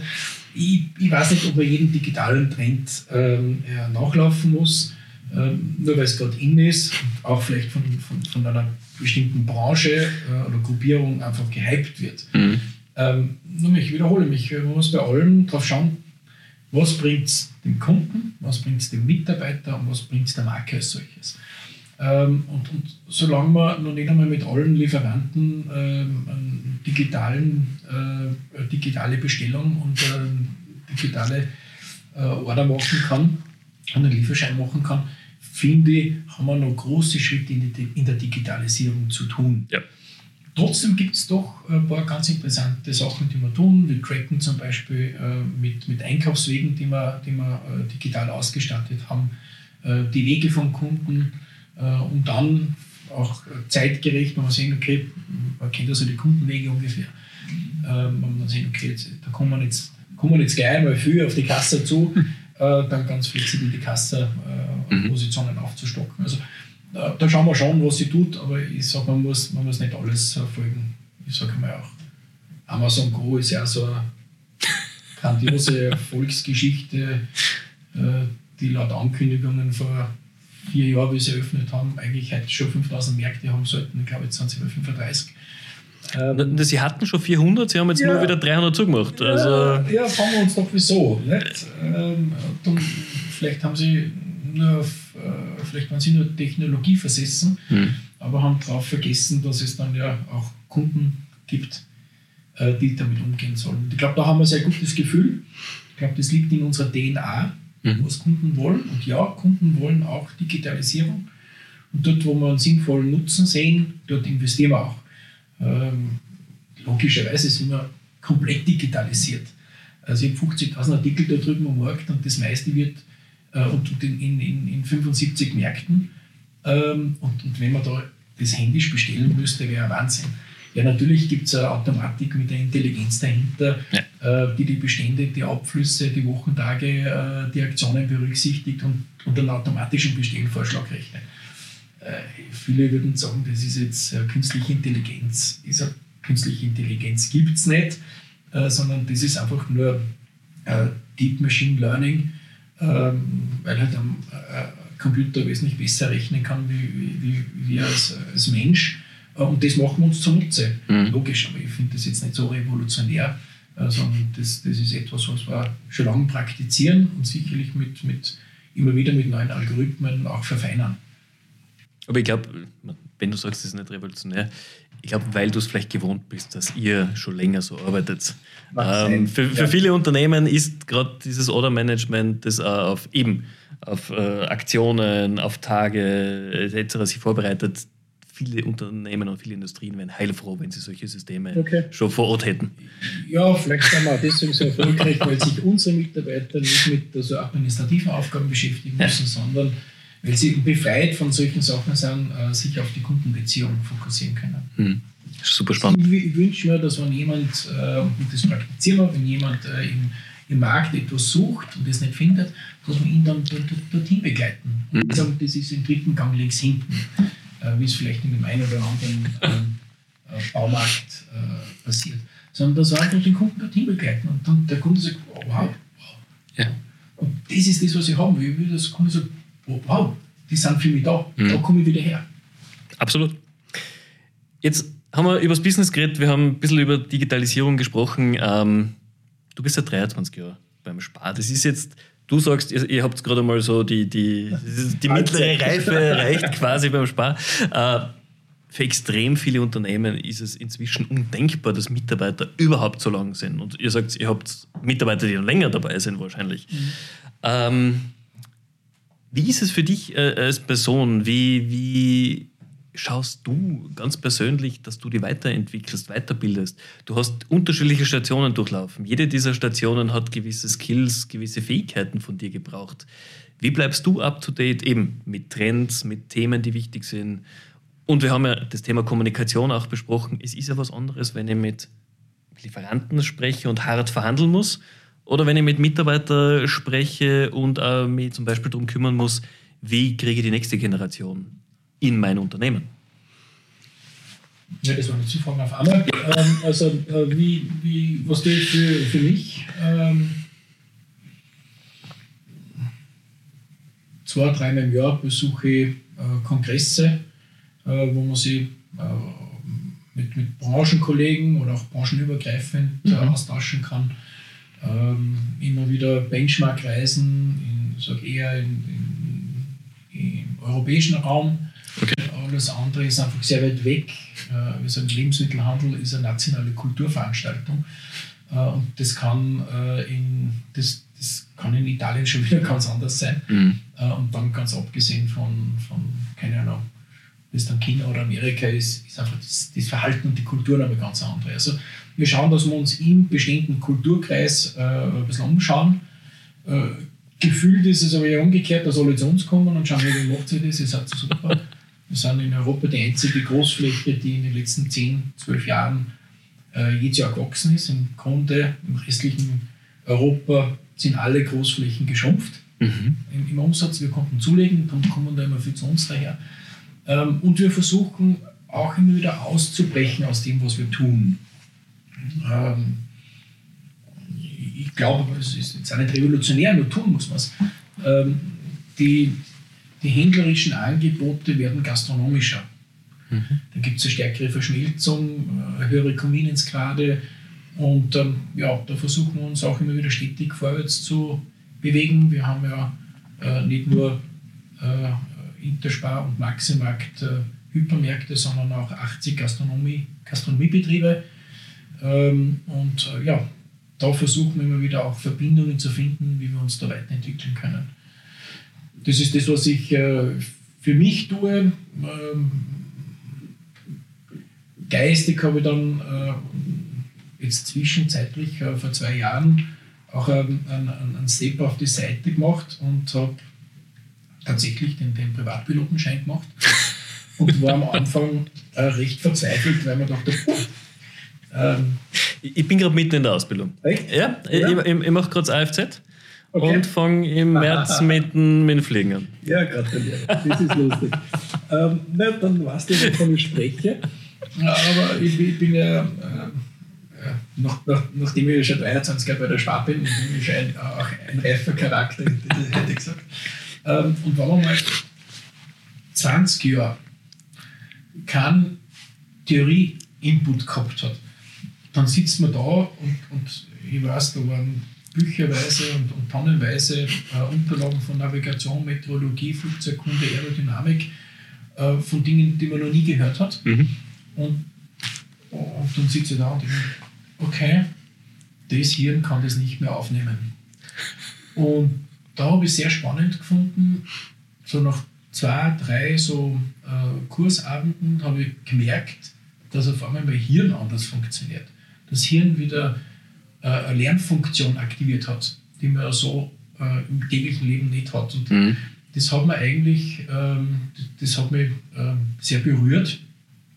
ich, ich weiß nicht, ob man jeden digitalen Trend ähm, nachlaufen muss, ähm, nur weil es gerade in ist und auch vielleicht von, von, von einer bestimmten Branche äh, oder Gruppierung einfach gehypt wird. Mhm. Ähm, nur ich wiederhole mich, man muss bei allem darauf schauen, was bringt es dem Kunden, was bringt es dem Mitarbeiter und was bringt es der Marke als solches. Ähm, und, und solange wir noch nicht einmal mit allen Lieferanten ähm, digitalen, äh, digitale Bestellung und äh, digitale äh, Order machen kann, einen Lieferschein machen kann, finde ich, haben wir noch große Schritte in, die, in der Digitalisierung zu tun. Ja. Trotzdem gibt es doch ein paar ganz interessante Sachen, die wir tun. Wir tracken zum Beispiel äh, mit, mit Einkaufswegen, die wir, die wir äh, digital ausgestattet haben, äh, die Wege von Kunden äh, und dann auch zeitgerecht, wenn man sehen, okay, man kennt also die Kundenwege ungefähr. Ähm, wenn man sehen, okay, jetzt, da kommen wir jetzt, kommen jetzt gleich mal viel auf die Kasse zu, äh, dann ganz flexibel die Kassepositionen mhm. aufzustocken. Also da, schauen wir schon, was sie tut, aber ich sage, man muss, man muss nicht alles folgen. Ich sage mal auch, Amazon Go ist ja so eine grandiose Erfolgsgeschichte, äh, die laut Ankündigungen vor vier Jahren, wie sie eröffnet haben, eigentlich heute schon 5000 Märkte haben sollten. Ich glaube, jetzt sind sie bei 35. Ähm, sie hatten schon 400, sie haben jetzt ja, nur wieder 300 zugemacht. Also ja, ja, fragen wir uns doch wieso. Nicht? Ähm, vielleicht haben sie nur, äh, vielleicht waren sie nur Technologie versessen, hm. aber haben darauf vergessen, dass es dann ja auch Kunden gibt, äh, die damit umgehen sollen. Ich glaube, da haben wir ein sehr gutes Gefühl. Ich glaube, das liegt in unserer DNA, mhm. was Kunden wollen. Und ja, Kunden wollen auch Digitalisierung. Und dort, wo wir einen sinnvollen Nutzen sehen, dort investieren wir auch. Ähm, logischerweise sind wir komplett digitalisiert. Also ich habe 50.000 Artikel da drüben am Markt und das meiste wird äh, und in, in, in 75 Märkten. Ähm, und, und wenn man da das händisch bestellen müsste, wäre ein Wahnsinn. Ja, natürlich gibt es eine Automatik mit der Intelligenz dahinter, ja. Äh, die die Bestände, die Abflüsse, die Wochentage, äh, die Aktionen berücksichtigt und, und einen automatischen Bestellvorschlag rechnet. Äh, viele würden sagen, das ist jetzt künstliche Intelligenz. Ist künstliche Intelligenz gibt es nicht, sondern das ist einfach nur Deep Machine Learning ähm, weil halt äh, Computer wesentlich besser rechnen kann wie, wie, wie als, als Mensch. Und das machen wir uns zunutze. Mhm. Logisch, aber ich finde das jetzt nicht so revolutionär, sondern das, das ist etwas, was wir schon lange praktizieren und sicherlich mit, mit, immer wieder mit neuen Algorithmen auch verfeinern. Aber ich glaube, wenn du sagst, das ist nicht revolutionär, ich glaube, weil du es vielleicht gewohnt bist, dass ihr schon länger so arbeitet. Ähm, für, für ja. viele Unternehmen ist gerade dieses Order-Management, das auf eben auf äh, Aktionen, auf Tage etc. sich vorbereitet. Viele Unternehmen und viele Industrien wären heilfroh, wenn sie solche Systeme okay. schon vor Ort hätten. Ja, vielleicht sind wir auch deswegen so erfolgreich, weil sich unsere Mitarbeiter nicht mit also administrativen Aufgaben beschäftigen müssen, ja. sondern weil sie befreit von solchen Sachen sind, äh, sich auf die Kundenbeziehung fokussieren können. Mhm. Super spannend. Ich, wünsche mir, dass wenn jemand, äh, und das praktizieren wir, wenn jemand äh, im, im Markt etwas sucht und es nicht findet, dass wir ihn dann dorthin begleiten. Mhm. Sagen, das ist im dritten Gang links hinten, wie es vielleicht in dem einen oder anderen ähm, Baumarkt passiert. Sondern dass wir einfach den Kunden dorthin begleiten und dann der Kunde sagt, wow, wow. Ja. Und das ist das, was ich haben will. Ich will, dass der Kunde sagt, wow, die sind für mich da, mhm. da komme ich wieder her. Absolut. Jetzt haben wir über das Business geredet, wir haben ein bisschen über Digitalisierung gesprochen. Ähm, du bist ja 23 Jahre beim Spar. Das ist jetzt, du sagst, ihr, ihr habt gerade mal so die, die, die mittlere Reife erreicht quasi beim Spar. Äh, für extrem viele Unternehmen ist es inzwischen undenkbar, dass Mitarbeiter überhaupt so lang sind. Und ihr sagt, ihr habt Mitarbeiter, die noch länger dabei sind wahrscheinlich. Mhm. Ähm, wie ist es für dich äh, als Person? Wie, wie schaust du ganz persönlich, dass du dich weiterentwickelst, weiterbildest? Du hast unterschiedliche Stationen durchlaufen. Jede dieser Stationen hat gewisse Skills, gewisse Fähigkeiten von dir gebraucht. Wie bleibst du up to date eben mit Trends, mit Themen, die wichtig sind? Und wir haben ja das Thema Kommunikation auch besprochen. Es ist ja was anderes, wenn ich mit Lieferanten spreche und hart verhandeln muss oder wenn ich mit Mitarbeitern spreche und äh, mich zum Beispiel darum kümmern muss, wie kriege ich die nächste Generation in mein Unternehmen? Ja, das war eine Zufrage auf einmal. Ähm, also, äh, wie, wie, was ich für, für mich? Ähm, zwei, dreimal im Jahr besuche ich äh, Kongresse, äh, wo man sich äh, mit, mit Branchenkollegen oder auch branchenübergreifend äh, mhm. austauschen kann ähm, immer wieder Benchmark-Reisen, sag eher in, in, im europäischen Raum. Alles andere ist einfach sehr weit weg. Äh, wir sagen, Lebensmittelhandel ist eine nationale Kulturveranstaltung. Äh, und das kann, äh, in, das, das kann in Italien schon wieder ganz anders sein. Mhm. Und dann ganz abgesehen von, von keine Ahnung, bis dann China oder Amerika ist, ist einfach das, das Verhalten und die Kultur aber ganz andere. Also wir schauen, dass wir uns im bestehenden Kulturkreis äh, ein bisschen umschauen. Äh, gefühlt ist es aber ja umgekehrt, dass alle zu uns kommen und schauen, wie macht sie das, ihr seid super. Wir sind in Europa die einzige Großfläche, die in den letzten 10, 12 Jahren äh, jedes Jahr gewachsen ist. Im Grunde im restlichen Europa sind alle Großflächen geschrumpft mhm. im, im, Umsatz. Wir konnten zulegen, dann kommen da immer viel zu uns daher. Ähm, und wir versuchen auch immer wieder auszubrechen aus dem, was wir tun. Ähm, ich glaube, es ist jetzt auch nicht revolutionär, nur tun muss man es. Ähm, die, die händlerischen Angebote werden gastronomischer. Mhm. Da gibt es eine stärkere Verschmelzung, äh, höhere Convenience-Grade und ähm, ja, da versuchen wir uns auch immer wieder stetig vorwärts zu bewegen. Wir haben ja äh, nicht nur äh, Interspar und Maximarkt äh, Hypermärkte, sondern auch 80 Gastronomie, Gastronomiebetriebe. Ähm, und äh, ja, da versuchen wir immer wieder auch Verbindungen zu finden, wie wir uns da weiterentwickeln können. Das ist das, was ich äh, für mich tue. Ähm, geistig habe ich dann äh, jetzt zwischenzeitlich äh, vor zwei Jahren auch einen, einen, einen Step auf die Seite gemacht und habe tatsächlich den, den Privatpilotenschein gemacht und war am Anfang äh, recht verzweifelt, weil man dachte, ähm, ich bin gerade mitten in der Ausbildung. Echt? Ja, ja. ich, ich, ich mache gerade das AFZ okay. und fange im März mit, mit dem Fliegen an. Ja, gratuliere. Das ist lustig. ähm, na, dann weißt du, wovon ich spreche. Aber ich, ich bin ja, äh, nach, nach, nachdem ich schon 23 Jahre bei der Spar bin, bin ich ein, auch ein reifer Charakter, hätte ich gesagt. Ähm, und wenn man mal 20 Jahre keinen Theorie-Input gehabt hat, dann sitzt man da und, und ich weiß, da waren bücherweise und, und tonnenweise äh, Unterlagen von Navigation, Meteorologie, Flugzeugkunde, Aerodynamik, äh, von Dingen, die man noch nie gehört hat. Mhm. Und, und dann sitze ich da und denke, okay, das Hirn kann das nicht mehr aufnehmen. Und da habe ich sehr spannend gefunden, so nach zwei, drei so äh, Kursabenden habe ich gemerkt, dass auf einmal mein Hirn anders funktioniert das Hirn wieder äh, eine Lernfunktion aktiviert hat, die man ja so äh, im täglichen Leben nicht hat. Und mhm. das hat mir eigentlich, ähm, das hat mich ähm, sehr berührt.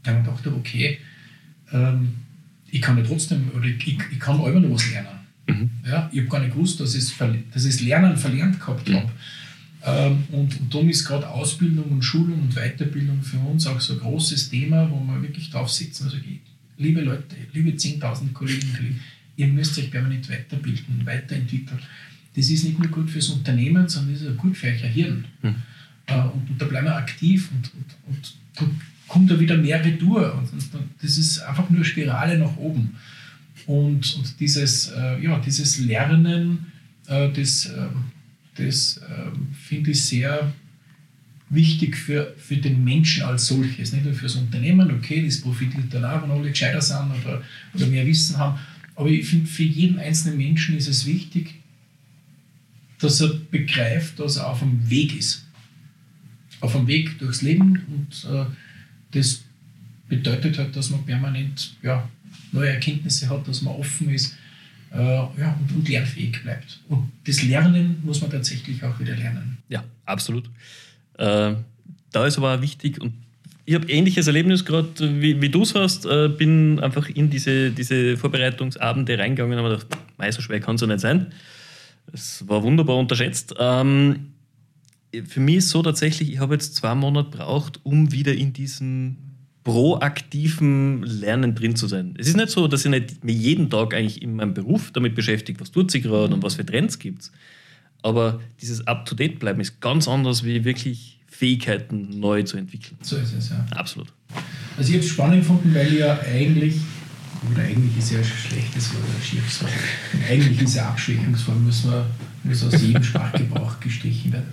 Da habe ich gedacht, okay, ähm, ich kann ja trotzdem, oder ich, ich kann immer noch was lernen. Mhm. Ja, ich habe gar nicht gewusst, dass ich das Lernen verlernt gehabt mhm. habe. Ähm, und, und darum ist gerade Ausbildung und Schulung und Weiterbildung für uns auch so ein großes Thema, wo man wirklich drauf sitzen, also ich, liebe Leute, liebe 10.000 Kolleginnen und Kollegen, ihr müsst euch permanent weiterbilden, weiterentwickeln. Das ist nicht nur gut fürs Unternehmen, sondern das ist auch gut für euer Hirn. Mhm. Und, und, da bleiben wir aktiv und, und, und da kommt da wieder mehr Retour. Und, das ist einfach nur Spirale nach oben. Und, und dieses, äh, ja, dieses Lernen, äh, das, äh, das äh, finde ich sehr wichtig für, für den Menschen als solches, nicht nur für das Unternehmen, okay, das profitiert dann auch, wenn alle gescheiter sind oder, oder mehr Wissen haben, aber ich finde, für jeden einzelnen Menschen ist es wichtig, dass er begreift, dass er auf dem Weg ist. Auf dem Weg durchs Leben und äh, das bedeutet halt, dass man permanent ja, neue Erkenntnisse hat, dass man offen ist äh, ja, und, und lernfähig bleibt. Und das Lernen muss man tatsächlich auch wieder lernen. Ja, absolut. Äh, da ist aber wichtig und ich habe ähnliches Erlebnis gerade, wie, wie du es hast. Äh, bin einfach in diese, diese Vorbereitungsabende reingegangen und habe gedacht, mei, so schwer kann es ja nicht sein. Es war wunderbar unterschätzt. Ähm, für mich ist so tatsächlich, ich habe jetzt zwei Monate braucht, um wieder in diesem proaktiven Lernen drin zu sein. Es ist nicht so, dass ich nicht mich jeden Tag eigentlich in meinem Beruf damit beschäftigt, was tut sich gerade und was für Trends gibt es. Aber dieses Up-to-Date-Bleiben ist ganz anders, wie wirklich Fähigkeiten neu zu entwickeln. So ist es, ja. Absolut. Also ich habe es spannend gefunden, weil ja eigentlich, oder eigentlich ist ja ein schlechtes Wort, ein schiefes Wort, eigentlich ist ja Abschwächungsform, muss, man, muss aus jedem Sprachgebrauch gestrichen werden.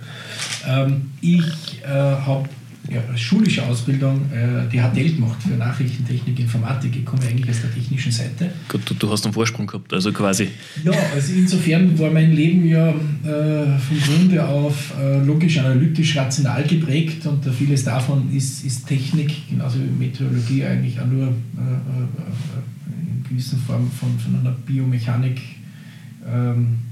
Ähm, ich äh, habe ja, schulische Ausbildung äh, die HTL gemacht für Nachrichtentechnik, Informatik. Ich komme eigentlich aus der technischen Seite. Gut, du, du hast einen Vorsprung gehabt, also quasi. Ja, also insofern war mein Leben ja äh, vom Grunde auf äh, logisch, analytisch, rational geprägt und vieles davon ist, ist Technik, genauso wie Meteorologie eigentlich auch nur äh, äh, in gewisser Form von, von einer Biomechanik. Ähm,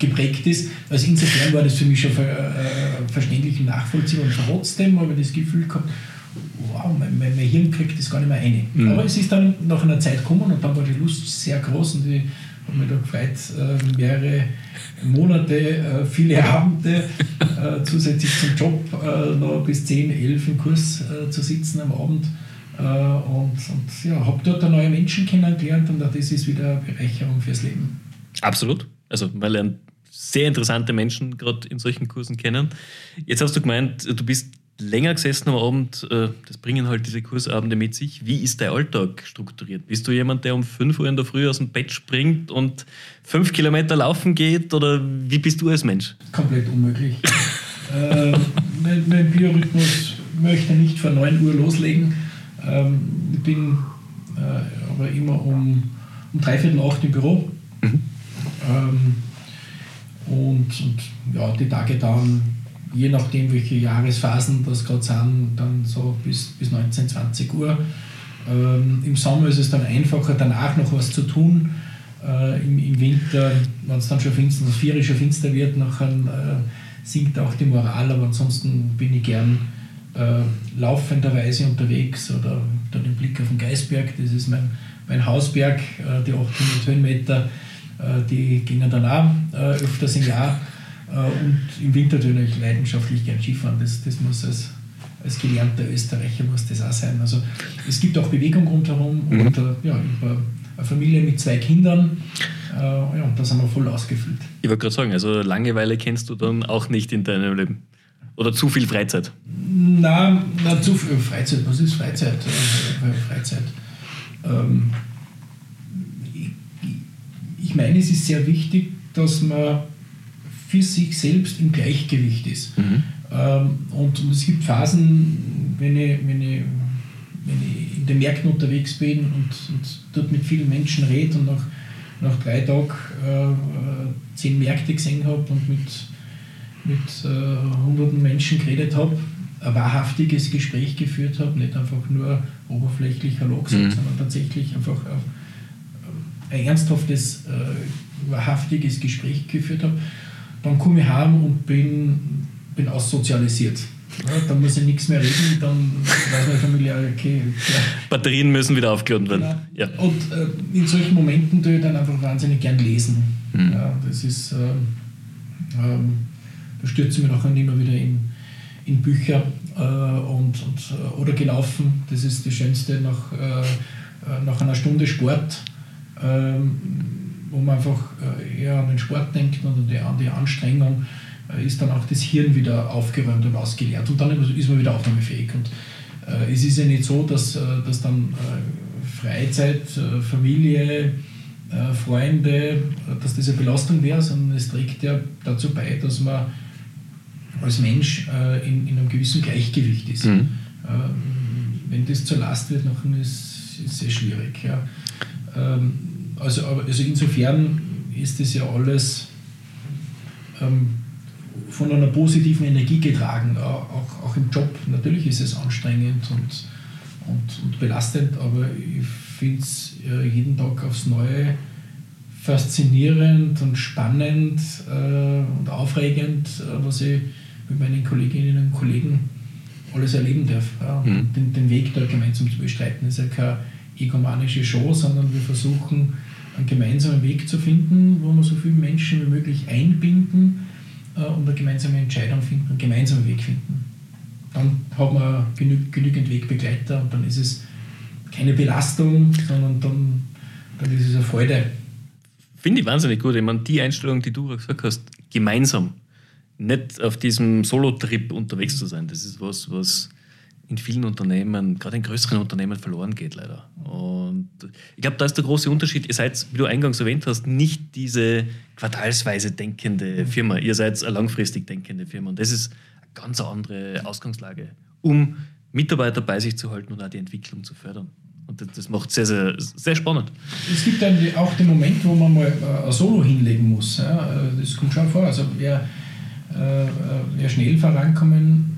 geprägt ist. Also insofern war das für mich schon ver, äh, verständlich und nachvollziehbar und trotzdem habe ich das Gefühl gehabt, wow, mein, mein, mein Hirn kriegt das gar nicht mehr ein. Mhm. Aber es ist dann nach einer Zeit gekommen und dann war die Lust sehr groß und ich habe mich da gefreut, äh, mehrere Monate, äh, viele Abende äh, zusätzlich zum Job äh, noch bis 10, 11 im Kurs äh, zu sitzen am Abend. Und, und ja, habe dort neue Menschen kennengelernt und auch das ist wieder eine Bereicherung fürs Leben. Absolut. Also man lernt sehr interessante Menschen gerade in solchen Kursen kennen. Jetzt hast du gemeint, du bist länger gesessen am Abend, äh, das bringen halt diese Kursabende mit sich. Wie ist dein Alltag strukturiert? Bist du jemand, der um 5 Uhr in der Früh aus dem Bett springt und fünf Kilometer laufen geht? Oder wie bist du als Mensch? Komplett unmöglich. äh, mein, mein, Biorhythmus möchte nicht vor 9 Uhr loslegen. Ähm, ich bin äh, aber immer um, um dreiviertel acht im Büro. Mhm. Ähm, und, und ja, die Tage dann, je nachdem, welche Jahresphasen das gerade sind, dann so bis, bis 19, 20 Uhr. Ähm, Im Sommer ist es dann einfacher, danach noch was zu tun. Äh, im, im, Winter, wenn es dann schon finster, das Vier schon finster wird, nachher äh, sinkt auch die Moral, aber ansonsten bin ich gern äh, laufenderweise unterwegs oder dann den Blick auf den Geisberg, das ist mein, mein Hausberg, äh, die 800 Höhenmeter die gingen dann auch äh, öfters im Jahr. Äh, und im Winter natürlich leidenschaftlich gern Skifahren. Das, das muss als, als gelernter Österreicher muss das auch sein. Also es gibt auch Bewegung rundherum mhm. und ja, eine Familie mit zwei Kindern. ja, und da sind wir voll ausgefüllt. Ich wollte gerade sagen, also Langeweile kennst du dann auch nicht in deinem Leben. Oder zu viel Freizeit? Nein, na, zu viel Freizeit. Was ist Freizeit? Freizeit. Ähm, ich meine, es ist sehr wichtig, dass man für sich selbst im Gleichgewicht ist. Mhm. Ähm, und, es gibt Phasen, wenn ich, wenn, ich, wenn ich in den Märkten unterwegs bin und, und dort mit vielen Menschen rede und nach, nach drei Tagen äh, zehn Märkte gesehen habe und mit, mit äh, hunderten Menschen geredet habe, ein wahrhaftiges Gespräch geführt habe, nicht einfach nur oberflächlich Hallo gesagt, mhm. sondern tatsächlich einfach auf, ein ernsthaftes, äh, wahrhaftiges Gespräch geführt habe, dann komme ich heim und bin, bin aussozialisiert. Ja, dann muss ich nichts mehr reden, dann weiß meine Familie, okay. Ja. Batterien müssen wieder aufgeladen werden. Ja. Und äh, in solchen Momenten tue ich dann einfach wahnsinnig gern lesen. Mhm. Ja, das ist, äh, äh, da stürze ich mich nachher immer wieder in, in Bücher äh, und, und, äh, oder gelaufen. Das ist das Schönste nach, äh, nach einer Stunde Sport wo man einfach äh, eher an den Sport denkt und an die Anstrengung, äh, ist dann auch das Hirn wieder aufgeräumt und ausgeleert und dann ist man wieder aufnahmefähig. Und äh, es ist ja nicht so, dass, dass dann Freizeit, Familie, Freunde, dass das eine Belastung wäre, sondern es trägt ja dazu bei, dass man als Mensch in, in einem gewissen Gleichgewicht ist. Mhm. Ähm, wenn das zur Last wird, dann ist es sehr schwierig. Ja. Ähm, also, also insofern ist das ja alles ähm, von einer positiven Energie getragen, auch, auch im Job. Natürlich ist es anstrengend und, und, und belastend, aber ich finde es äh, jeden Tag aufs Neue faszinierend und spannend äh, und aufregend, äh, was ich mit meinen Kolleginnen und Kollegen alles erleben darf. Ja. Mhm. Den, den, Weg da gemeinsam zu bestreiten. Ist ja keine egomanische Show, sondern wir versuchen, einen gemeinsamen Weg zu finden, wo wir so viele Menschen wie möglich einbinden äh, und eine gemeinsame Entscheidung finden, einen gemeinsamen Weg finden. Dann hat man genü genügend Wegbegleiter und dann ist es keine Belastung, sondern dann, dann ist es eine Freude. Finde ich wahnsinnig gut. Ich meine, die Einstellung, die du gesagt hast, gemeinsam, nicht auf diesem Solo-Trip unterwegs zu sein, das ist was, was in vielen Unternehmen, gerade in größeren Unternehmen, verloren geht leider. Und ich glaube, da ist der große Unterschied. Ihr seid, wie du eingangs erwähnt hast, nicht diese quartalsweise denkende Firma. Ihr seid eine langfristig denkende Firma. Und das ist ein ganz andere Ausgangslage, um Mitarbeiter bei sich zu halten und auch die Entwicklung zu fördern. Und das macht sehr, sehr, sehr spannend. Es gibt dann auch den Moment, wo man mal äh, ein Solo hinlegen muss. Das kommt schon vor. Also wer, äh, wer schnell vorankommen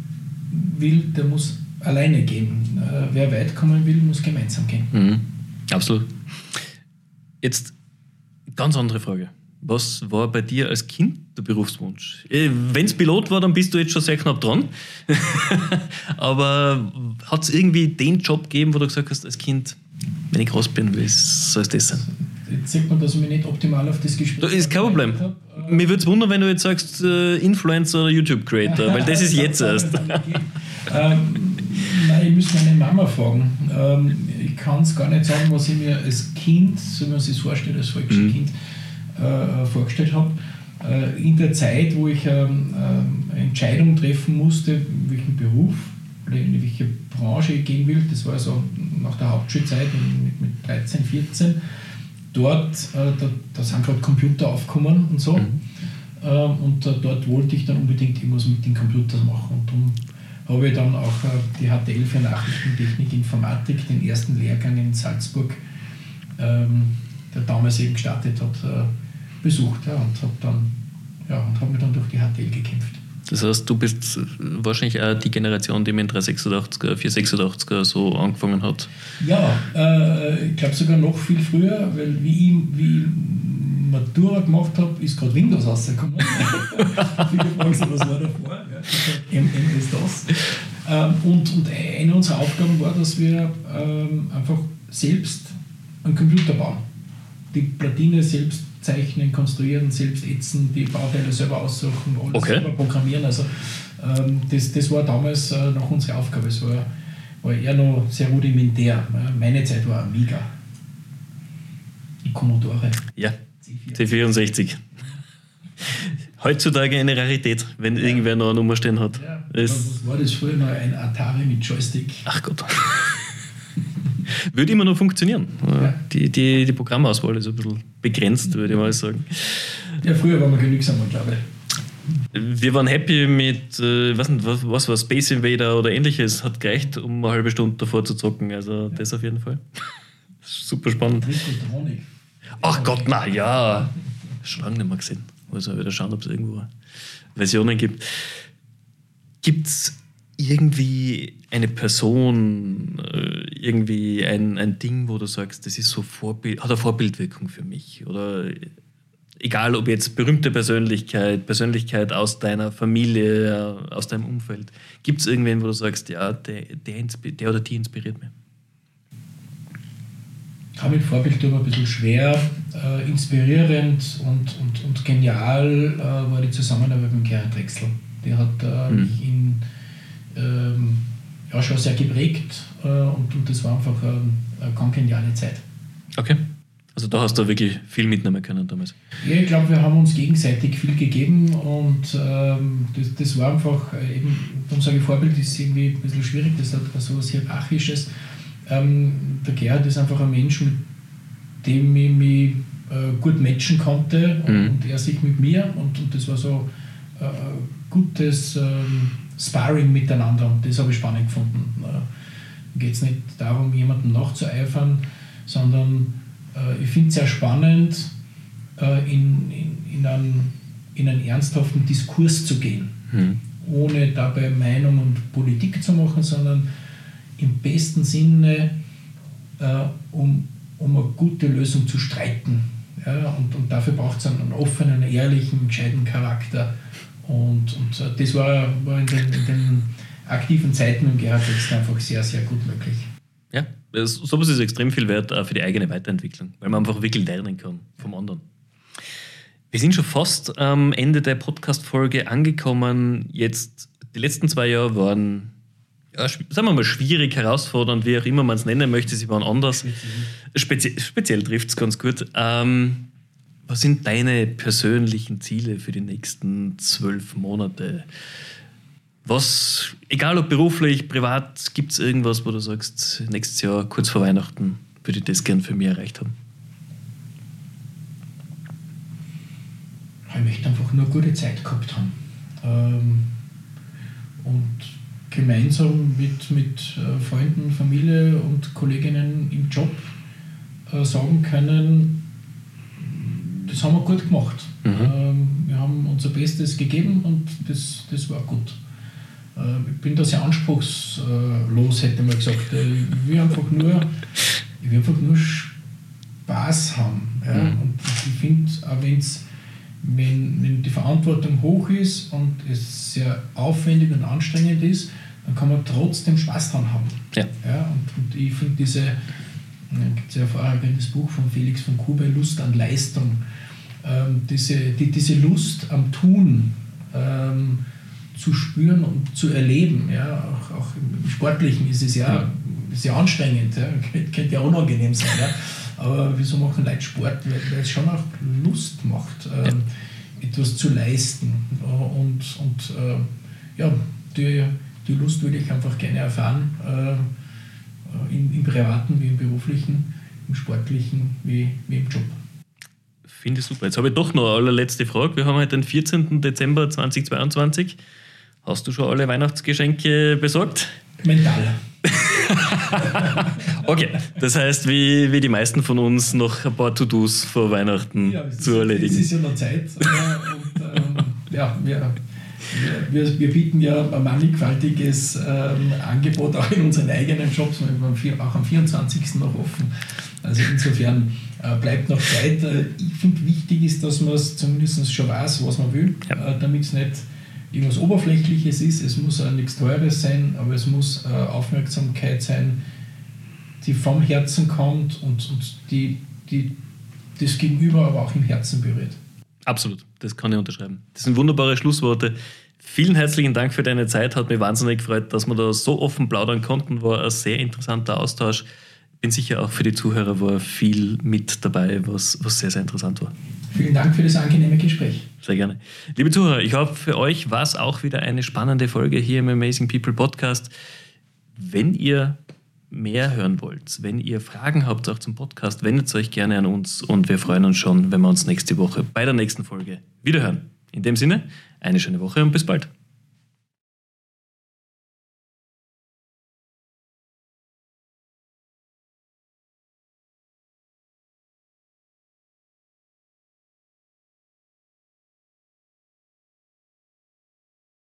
will, der muss alleine gehen. Äh, wer weit kommen will, muss gemeinsam gehen. Mhm. Absolut. Jetzt ganz andere Frage. Was war bei dir als Kind der Berufswunsch? Äh, Wenn es Pilot war, dann bist du jetzt schon sehr knapp dran. Aber hat es irgendwie den Job gegeben, wo du gesagt hast, als Kind, wenn ich groß bin, soll es das sein? Jetzt sieht man, dass ich mich nicht optimal auf das Gespräch. Das ist kein Problem. Mir würde es wundern, wenn du jetzt sagst, äh, Influencer oder YouTube-Creator, weil das ist jetzt erst. ähm, nein, ich muss meine Mama fragen. Ähm, ich kann es gar nicht sagen, was ich mir als Kind, so wie man sich vorstellt, als falsches mhm. Kind, äh, vorgestellt habe. Äh, in der Zeit, wo ich ähm, äh, eine Entscheidung treffen musste, welchen Beruf oder in welche Branche ich gehen will, das war so nach der Hauptschulzeit mit, mit 13, 14, dort, äh, da, da, sind gerade Computer aufgekommen und so. Mhm. Ähm, und dort wollte ich dann unbedingt irgendwas mit den Computern machen. Und darum habe ich dann auch äh, die HTL für Nachrichtentechnik Informatik, den ersten Lehrgang in Salzburg, ähm, der damals eben gestartet hat, äh, besucht ja, und habe dann ja, und habe mich dann durch die HTL gekämpft. Das heißt, du bist wahrscheinlich auch die Generation, die mit dem 386er, 486er so angefangen hat. Ja, äh, ich glaube sogar noch viel früher, weil wie ich, wie Matura gemacht habe, ist gerade Windows rausgekommen. Viele fragen sich, was war davor? Ja, MS-DOS. Ähm, und, und eine unserer Aufgaben war, dass wir ähm, einfach selbst einen Computer bauen. Die Platine selbst zeichnen, konstruieren, selbst ätzen, die Bauteile selber aussuchen, alles okay. selber programmieren. Also ähm, das, das war damals äh, noch unsere Aufgabe. Es war, war eher noch sehr rudimentär. Meine Zeit war Amiga. Die Commodore. Ja, C64. Heutzutage eine Rarität, wenn ja. irgendwer noch eine Nummer stehen hat. Ja, was war das früher noch? Ein Atari mit Joystick. Ach Gott. Würde immer noch funktionieren. Ja. Die, die, die Programmauswahl ist ein bisschen begrenzt, würde ich mal sagen. Ja, früher waren wir genügsamer, glaube ich. Wir waren happy mit, äh, was, was, was war Space Invader oder ähnliches, hat gereicht, um eine halbe Stunde davor zu zocken. Also ja. das auf jeden Fall. Super spannend. Ach Gott, na ja. Schon lange nicht mehr gesehen. Muss mal wieder schauen, ob es irgendwo Versionen gibt. Gibt es irgendwie eine Person, äh, irgendwie ein, ein Ding, wo du sagst, das ist so Vorbild, hat eine Vorbildwirkung für mich? Oder egal ob jetzt berühmte Persönlichkeit, Persönlichkeit aus deiner Familie, aus deinem Umfeld, gibt es irgendwen, wo du sagst, ja, der, der, der oder die inspiriert mich? Habe mit Vorbild immer ein bisschen schwer. Äh, inspirierend und, und, und genial äh, war die Zusammenarbeit mit Gerhard Drechsel. Der hat äh, mhm. mich in ähm, ja, schon sehr geprägt äh, und, und das war einfach eine ganz geniale Zeit. Okay. Also da hast du wirklich viel mitnehmen können damals. Ja, ich glaube, wir haben uns gegenseitig viel gegeben und ähm, das, das war einfach äh, eben, darum sage ich, Vorbild ist irgendwie ein bisschen schwierig, das hat so etwas Hierarchisches. Ähm, der Gerhard ist einfach ein Mensch, mit dem ich mich äh, gut matchen konnte und, mhm. und, er sich mit mir und, und das war so äh, gutes ähm, Sparring miteinander und das habe ich spannend gefunden. Da geht es nicht darum, jemandem nachzueifern, sondern äh, ich finde es sehr spannend, äh, in, in, in, einen, in einen ernsthaften Diskurs zu gehen, mhm. ohne dabei Meinung und Politik zu machen, sondern im besten Sinne, äh, um, um eine gute Lösung zu streiten. Ja, und, und dafür braucht es einen offenen, ehrlichen, gescheiten Charakter und, und äh, das war, war in, den, in, den, aktiven Zeiten im Gerhard Wechsler einfach sehr, sehr gut möglich. Ja, sowas ist extrem viel wert auch für die eigene Weiterentwicklung, weil man einfach wirklich lernen kann vom anderen. Wir sind schon fast am Ende der Podcast-Folge angekommen. Jetzt, die letzten zwei Jahre waren, ja, sagen wir mal, schwierig, herausfordernd, wie auch immer man es nennen möchte. Sie waren anders. Spezie speziell trifft es ganz gut. Ähm, was sind deine persönlichen Ziele für die nächsten zwölf Monate? Was, egal ob beruflich, privat, gibt es irgendwas, wo du sagst, nächstes Jahr, kurz vor Weihnachten, würde ich das gern für mich erreicht haben? Ich möchte einfach nur eine gute Zeit gehabt haben. Ähm, und gemeinsam mit, mit äh, Freunden, Familie und Kolleginnen im Job äh, sagen können, das haben wir gut gemacht. Mhm. Ähm, wir haben unser Bestes gegeben und das, das war gut. Äh, ich bin da sehr anspruchslos, hätte man gesagt. Ich will einfach nur, ich will einfach nur Spaß haben. Ja? Mhm. Und ich finde, auch wenn's, wenn, wenn die Verantwortung hoch ist und es sehr aufwendig und anstrengend ist, dann kann man trotzdem Spaß dran haben. Ja. Ja, und, und ich finde diese, da gibt es ja vorher das Buch von Felix von Kube, Lust an Leistung, ähm, diese, die, diese Lust am Tun ähm, zu spüren und zu erleben. Ja? Auch, auch im Sportlichen ist es ja, sehr anstrengend, ja? könnte ja unangenehm sein. Ja? Aber wieso machen Leute Sport? Weil, es schon auch Lust macht, ja. etwas zu leisten. Und, und äh, ja, die, die Lust würde ich einfach gerne erfahren, äh, im, im privaten wie im beruflichen, im sportlichen wie, wie im Job. Finde ich super. Jetzt habe ich doch noch eine allerletzte Frage. Wir haben heute den 14. Dezember 2022. Hast du schon alle Weihnachtsgeschenke besorgt? Mental. Okay, das heißt, wie, wie die meisten von uns noch ein paar To-Dos vor Weihnachten ja, zu erledigen. Es ist ja noch Zeit. und, ähm, ja, wir, wir, wir, bieten ja ein mannigfaltiges ähm, Angebot auch in unseren eigenen Shops, wir haben auch am 24. noch offen. Also insofern äh, bleibt noch Zeit. Äh, ich finde, wichtig ist, dass man es zumindest schon weiß, was man will, ja. äh, damit es nicht irgendwas Oberflächliches ist. Es muss auch nichts Teures sein, aber es muss äh, Aufmerksamkeit sein, die vom Herzen kommt und, und die, die das Gegenüber aber auch im Herzen berührt. Absolut, das kann ich unterschreiben. Das sind wunderbare Schlussworte. Vielen herzlichen Dank für deine Zeit. Hat mich wahnsinnig gefreut, dass wir da so offen plaudern konnten. War ein sehr interessanter Austausch bin sicher auch für die Zuhörer war viel mit dabei, was, was sehr, sehr interessant war. Vielen Dank für das angenehme Gespräch. Sehr gerne. Liebe Zuhörer, ich hoffe, für euch war es auch wieder eine spannende Folge hier im Amazing People Podcast. Wenn ihr mehr hören wollt, wenn ihr Fragen habt auch zum Podcast, wendet euch gerne an uns und wir freuen uns schon, wenn wir uns nächste Woche bei der nächsten Folge wiederhören. In dem Sinne, eine schöne Woche und bis bald.